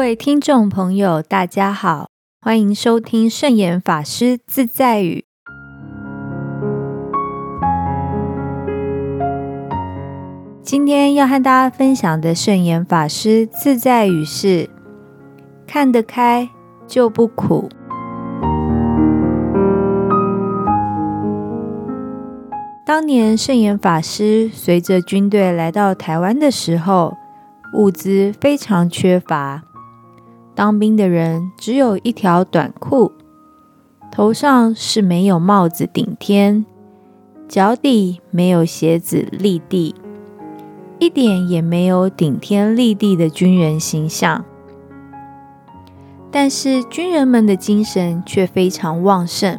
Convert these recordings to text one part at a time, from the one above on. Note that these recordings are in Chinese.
各位听众朋友，大家好，欢迎收听圣严法师自在语。今天要和大家分享的圣严法师自在语是：看得开就不苦。当年圣严法师随着军队来到台湾的时候，物资非常缺乏。当兵的人只有一条短裤，头上是没有帽子顶天，脚底没有鞋子立地，一点也没有顶天立地的军人形象。但是军人们的精神却非常旺盛。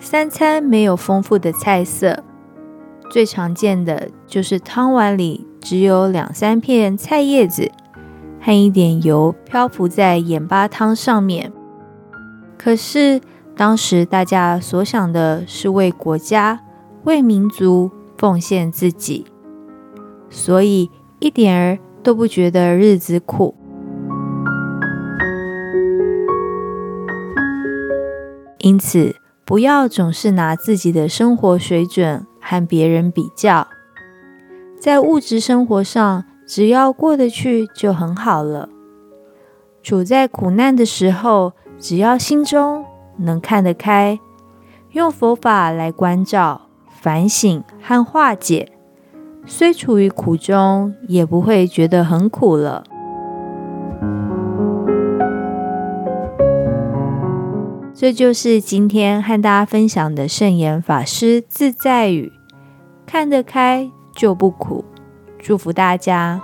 三餐没有丰富的菜色，最常见的就是汤碗里只有两三片菜叶子。和一点油漂浮在盐巴汤上面。可是当时大家所想的是为国家、为民族奉献自己，所以一点儿都不觉得日子苦。因此，不要总是拿自己的生活水准和别人比较，在物质生活上。只要过得去就很好了。处在苦难的时候，只要心中能看得开，用佛法来关照、反省和化解，虽处于苦中，也不会觉得很苦了。这就是今天和大家分享的圣严法师自在语：看得开就不苦。祝福大家。